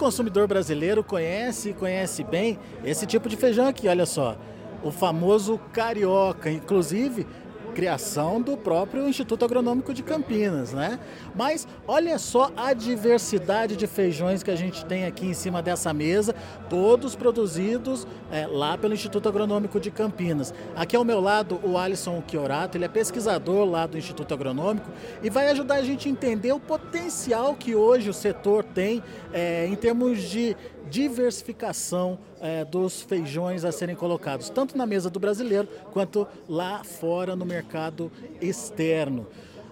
consumidor brasileiro conhece e conhece bem esse tipo de feijão aqui, olha só. O famoso carioca, inclusive criação do próprio Instituto Agronômico de Campinas, né? Mas olha só a diversidade de feijões que a gente tem aqui em cima dessa mesa, todos produzidos é, lá pelo Instituto Agronômico de Campinas. Aqui ao meu lado o Alisson Chiorato, ele é pesquisador lá do Instituto Agronômico e vai ajudar a gente a entender o potencial que hoje o setor tem é, em termos de diversificação é, dos feijões a serem colocados, tanto na mesa do brasileiro quanto lá fora no mercado externo.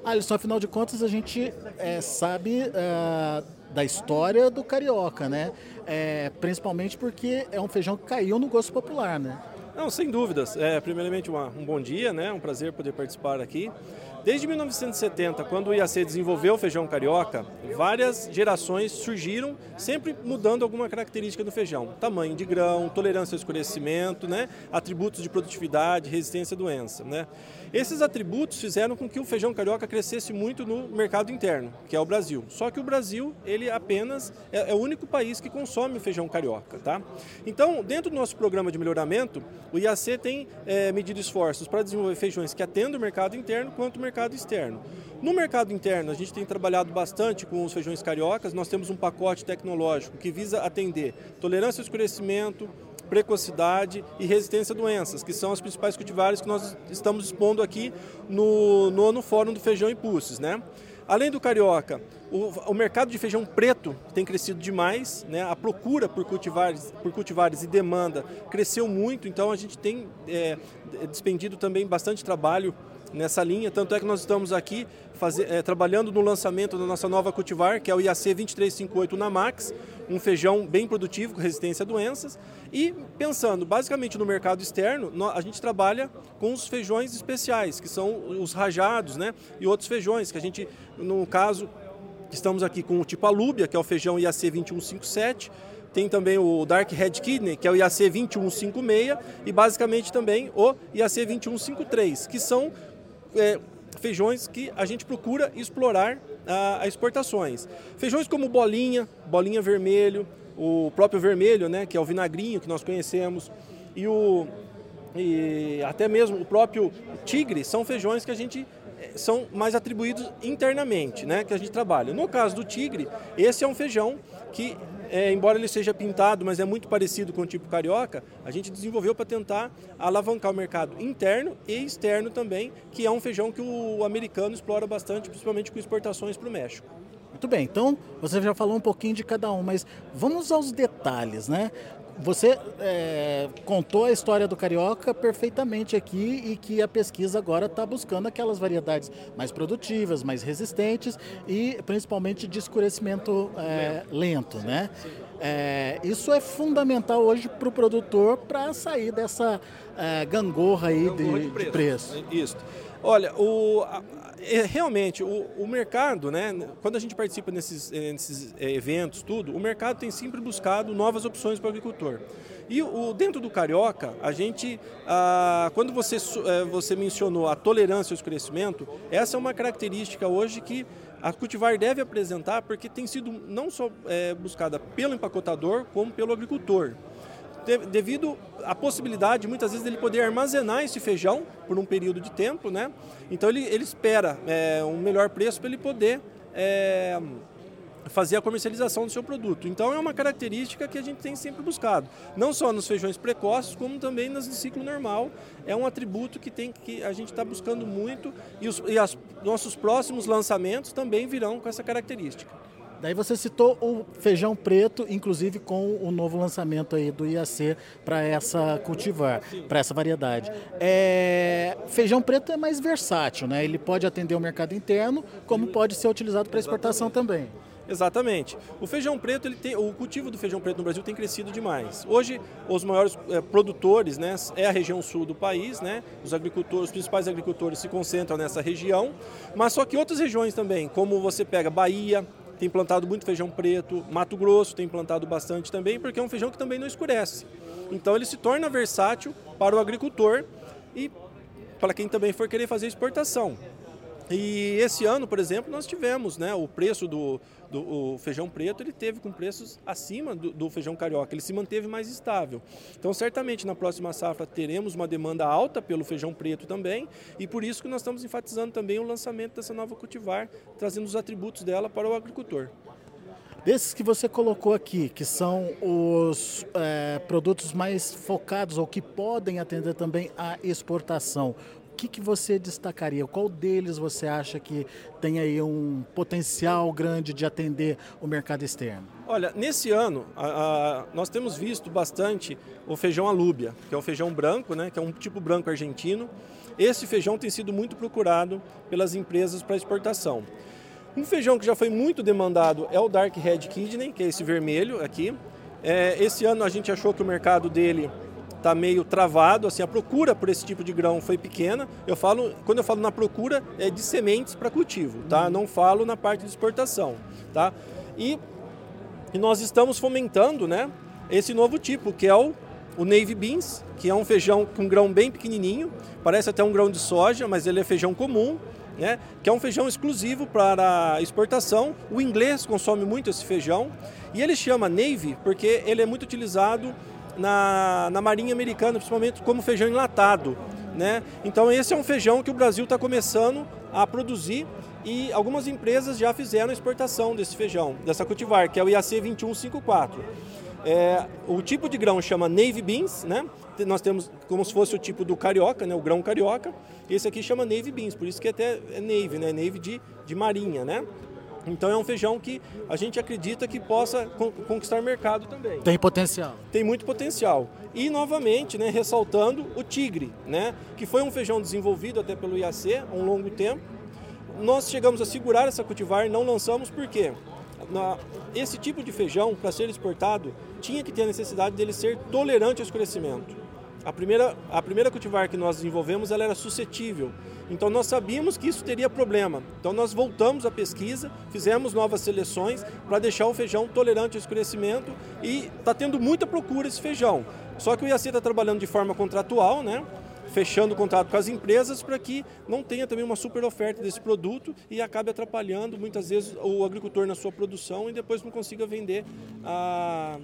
Alisson, afinal de contas, a gente é, sabe é, da história do carioca, né? É, principalmente porque é um feijão que caiu no gosto popular, né? Não, sem dúvidas. É, primeiramente, uma, um bom dia, né? Um prazer poder participar aqui. Desde 1970, quando o IAC desenvolveu o feijão carioca, várias gerações surgiram, sempre mudando alguma característica do feijão. Tamanho de grão, tolerância ao escurecimento, né? atributos de produtividade, resistência à doença. Né? Esses atributos fizeram com que o feijão carioca crescesse muito no mercado interno, que é o Brasil. Só que o Brasil, ele apenas é, é o único país que consome o feijão carioca. Tá? Então, dentro do nosso programa de melhoramento, o IAC tem é, medido esforços para desenvolver feijões que atendam o mercado interno quanto o mercado mercado externo. No mercado interno, a gente tem trabalhado bastante com os feijões cariocas, nós temos um pacote tecnológico que visa atender tolerância ao escurecimento, precocidade e resistência a doenças, que são as principais cultivares que nós estamos expondo aqui no nono Fórum do Feijão e Pulses. Né? Além do carioca, o, o, mercado de feijão preto tem crescido demais, né? a procura por cultivares, por cultivares e demanda cresceu muito, então a gente tem é, despendido também bastante trabalho nessa linha, tanto é que nós estamos aqui fazer, é, trabalhando no lançamento da nossa nova cultivar, que é o IAC 2358 na Max, um feijão bem produtivo, com resistência a doenças, e pensando basicamente no mercado externo, a gente trabalha com os feijões especiais, que são os rajados, né, e outros feijões, que a gente, no caso, Estamos aqui com o tipo alúbia, que é o feijão IAC 2157. Tem também o Dark Red Kidney, que é o IAC 2156. E basicamente também o IAC 2153, que são é, feijões que a gente procura explorar a, a, exportações. Feijões como bolinha, bolinha vermelho, o próprio vermelho, né, que é o vinagrinho que nós conhecemos, e o e até mesmo o próprio tigre são feijões que a gente são mais atribuídos internamente, né, que a gente trabalha. No caso do tigre, esse é um feijão que, é, embora ele seja pintado, mas é muito parecido com o tipo carioca, a gente desenvolveu para tentar alavancar o mercado interno e externo também, que é um feijão que o americano explora bastante, principalmente com exportações para o México. Muito bem, então você já falou um pouquinho de cada um, mas vamos aos detalhes, né? Você é, contou a história do carioca perfeitamente aqui e que a pesquisa agora está buscando aquelas variedades mais produtivas, mais resistentes e principalmente de escurecimento é, lento, né? É, isso é fundamental hoje para o produtor para sair dessa é, gangorra aí de, de, preço. de preço. Isso. Olha, o, realmente, o, o, mercado, né, quando a gente participa nesses, eh, nesses eh, eventos, tudo, o mercado tem sempre buscado novas opções para o agricultor. E o, dentro do carioca, a gente, ah, quando você, eh, você mencionou a tolerância ao escurecimento, essa é uma característica hoje que a cultivar deve apresentar, porque tem sido não só é, buscada pelo empacotador, como pelo agricultor devido à possibilidade, muitas vezes, dele poder armazenar esse feijão por um período de tempo, né? Então ele, ele espera é, um melhor preço para ele poder é, fazer a comercialização do seu produto. Então é uma característica que a gente tem sempre buscado, não só nos feijões precoces, como também nos de ciclo normal. É um atributo que, tem, que a gente está buscando muito e os e as, nossos próximos lançamentos também virão com essa característica. Daí você citou o feijão preto, inclusive com o novo lançamento aí do IAC para essa cultivar, para essa variedade. É, feijão preto é mais versátil, né? Ele pode atender o mercado interno, como pode ser utilizado para exportação também. Exatamente. O feijão preto, ele tem, o cultivo do feijão preto no Brasil tem crescido demais. Hoje, os maiores é, produtores, né, é a região sul do país, né? Os agricultores, os principais agricultores se concentram nessa região, mas só que outras regiões também, como você pega Bahia, tem plantado muito feijão preto, Mato Grosso tem plantado bastante também, porque é um feijão que também não escurece. Então ele se torna versátil para o agricultor e para quem também for querer fazer exportação. E esse ano, por exemplo, nós tivemos né, o preço do, do feijão preto, ele teve com preços acima do, do, feijão carioca, ele se manteve mais estável. Então, certamente na próxima safra teremos uma demanda alta pelo feijão preto também, e por isso que nós estamos enfatizando também o lançamento dessa nova cultivar, trazendo os atributos dela para o agricultor. Desses que você colocou aqui, que são os é, produtos mais focados ou que podem atender também à exportação, que, que você destacaria? Qual deles você acha que tem aí um potencial grande de atender o mercado externo? Olha, nesse ano a, a, nós temos visto bastante o feijão alúbia, que é um feijão branco, né, que é um tipo branco argentino. Esse feijão tem sido muito procurado pelas empresas para exportação. Um feijão que já foi muito demandado é o Dark Red Kidney, que é esse vermelho aqui. É, esse ano a gente achou que o mercado dele está meio travado, assim, a procura por esse tipo de grão foi pequena. Eu falo, quando eu falo na procura, é de sementes para cultivo, tá? Não falo na parte de exportação, tá? E, e nós estamos fomentando, né, esse novo tipo, que é o, o Navy Beans, que é um feijão com grão bem pequenininho, parece até um grão de soja, mas ele é feijão comum, né, que é um feijão exclusivo para exportação. O inglês consome muito esse feijão e ele chama Navy porque ele é muito utilizado na, na Marinha Americana, principalmente como feijão enlatado. Né? Então esse é um feijão que o Brasil está começando a produzir e algumas empresas já fizeram a exportação desse feijão, dessa cultivar, que é o IAC 2154. É, o tipo de grão chama Navy Beans, né? Nós temos como se fosse o tipo do carioca, né? O grão carioca. Esse aqui chama Navy Beans, por isso que até é Navy, né? Navy de, de marinha, né? Então é um feijão que a gente acredita que possa conquistar mercado também. Tem potencial. Tem muito potencial. E novamente, né, ressaltando o tigre, né, que foi um feijão desenvolvido até pelo IAC há um longo tempo. Nós chegamos a segurar essa cultivar e não lançamos porque na, esse tipo de feijão, para ser exportado, tinha que ter a necessidade dele ser tolerante ao escurecimento. A primeira, a primeira cultivar que nós desenvolvemos ela era suscetível. Então nós sabíamos que isso teria problema. Então nós voltamos à pesquisa, fizemos novas seleções para deixar o feijão tolerante ao escurecimento e está tendo muita procura esse feijão. Só que o IAC está trabalhando de forma contratual, né? fechando o contrato com as empresas para que não tenha também uma super oferta desse produto e acabe atrapalhando muitas vezes o agricultor na sua produção e depois não consiga vender ah,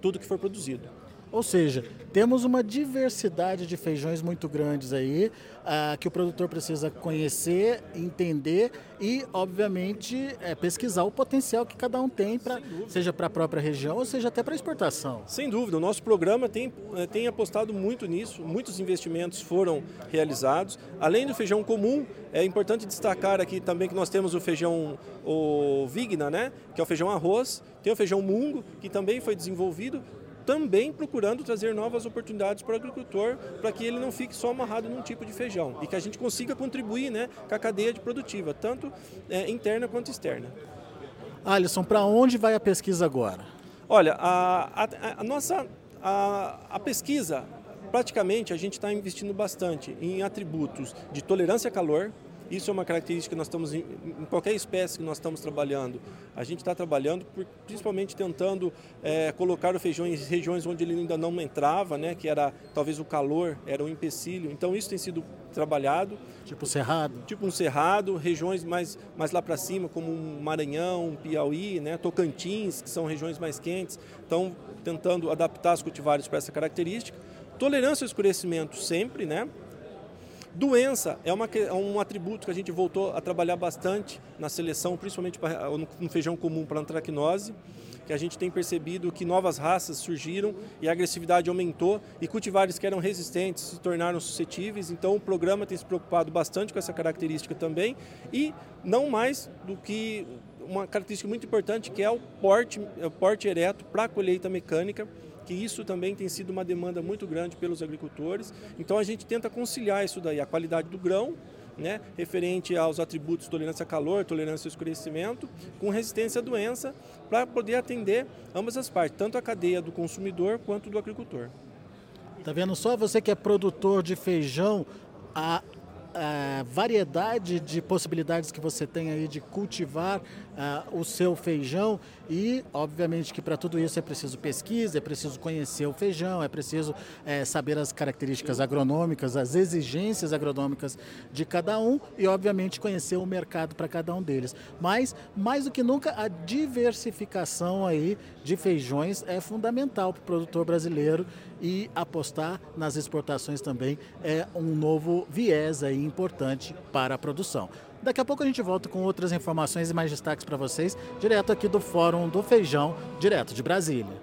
tudo que for produzido. Ou seja, temos uma diversidade de feijões muito grandes aí, uh, que o produtor precisa conhecer, entender e, obviamente, é, pesquisar o potencial que cada um tem, pra, seja para a própria região ou seja até para exportação. Sem dúvida, o nosso programa tem, eh, tem apostado muito nisso, muitos investimentos foram realizados. Além do feijão comum, é importante destacar aqui também que nós temos o feijão o Vigna, né, que é o feijão arroz, tem o feijão mungo, que também foi desenvolvido também procurando trazer novas oportunidades para o agricultor, para que ele não fique só amarrado num tipo de feijão e que a gente consiga contribuir né, com a cadeia de produtiva, tanto é, interna quanto externa. Alisson, para onde vai a pesquisa agora? Olha, a, a, a nossa a, a pesquisa, praticamente a gente está investindo bastante em atributos de tolerância a calor, isso é uma característica que nós estamos em, em qualquer espécie que nós estamos trabalhando. A gente está trabalhando por, principalmente tentando é, colocar o feijão em regiões onde ele ainda não entrava, né, que era talvez o calor, era um empecilho. Então isso tem sido trabalhado. Tipo cerrado. Tipo um cerrado, regiões mais, mais lá para cima, como Maranhão, Piauí, né, Tocantins, que são regiões mais quentes. Então tentando adaptar os cultivares para essa característica. Tolerância ao escurecimento sempre, né? Doença é, uma, é um atributo que a gente voltou a trabalhar bastante na seleção, principalmente pra, no feijão comum para antracnose, que a gente tem percebido que novas raças surgiram e a agressividade aumentou e cultivares que eram resistentes se tornaram suscetíveis. Então o programa tem se preocupado bastante com essa característica também e não mais do que uma característica muito importante que é o porte, é o porte ereto para a colheita mecânica que isso também tem sido uma demanda muito grande pelos agricultores. Então a gente tenta conciliar isso daí, a qualidade do grão, né, referente aos atributos tolerância a calor, tolerância ao escurecimento, com resistência à doença, para poder atender ambas as partes, tanto a cadeia do consumidor quanto do agricultor. Tá vendo só você que é produtor de feijão, a a variedade de possibilidades que você tem aí de cultivar uh, o seu feijão e, obviamente, que para tudo isso é preciso pesquisa, é preciso conhecer o feijão, é preciso é, saber as características agronômicas, as exigências agronômicas de cada um e, obviamente, conhecer o mercado para cada um deles. Mas, mais do que nunca, a diversificação aí de feijões é fundamental para o produtor brasileiro e apostar nas exportações também é um novo viés aí importante para a produção. Daqui a pouco a gente volta com outras informações e mais destaques para vocês, direto aqui do Fórum do Feijão, direto de Brasília.